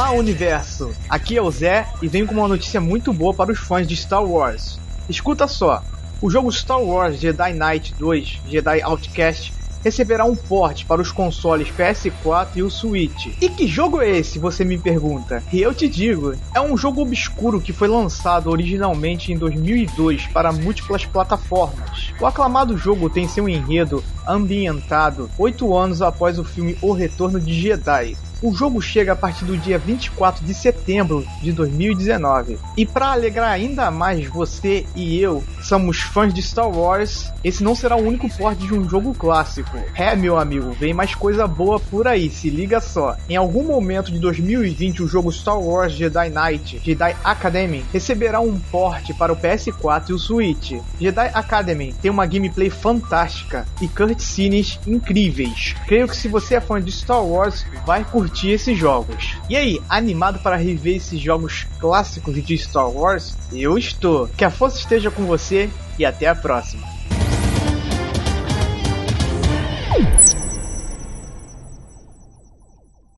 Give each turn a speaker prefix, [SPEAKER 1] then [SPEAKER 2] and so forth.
[SPEAKER 1] Olá, universo! Aqui é o Zé e venho com uma notícia muito boa para os fãs de Star Wars. Escuta só: o jogo Star Wars Jedi Knight 2 Jedi Outcast receberá um port para os consoles PS4 e o Switch. E que jogo é esse, você me pergunta? E eu te digo, é um jogo obscuro que foi lançado originalmente em 2002 para múltiplas plataformas. O aclamado jogo tem seu enredo ambientado oito anos após o filme O Retorno de Jedi, o jogo chega a partir do dia 24 de setembro de 2019. E para alegrar ainda mais você e eu, que somos fãs de Star Wars, esse não será o único port de um jogo clássico. É, meu amigo, vem mais coisa boa por aí, se liga só. Em algum momento de 2020, o jogo Star Wars Jedi Knight, Jedi Academy, receberá um port para o PS4 e o Switch. Jedi Academy tem uma gameplay fantástica e cutscenes incríveis. Creio que se você é fã de Star Wars, vai curtir curtir esses jogos. E aí, animado para rever esses jogos clássicos de Star Wars? Eu estou. Que a força esteja com você e até a próxima.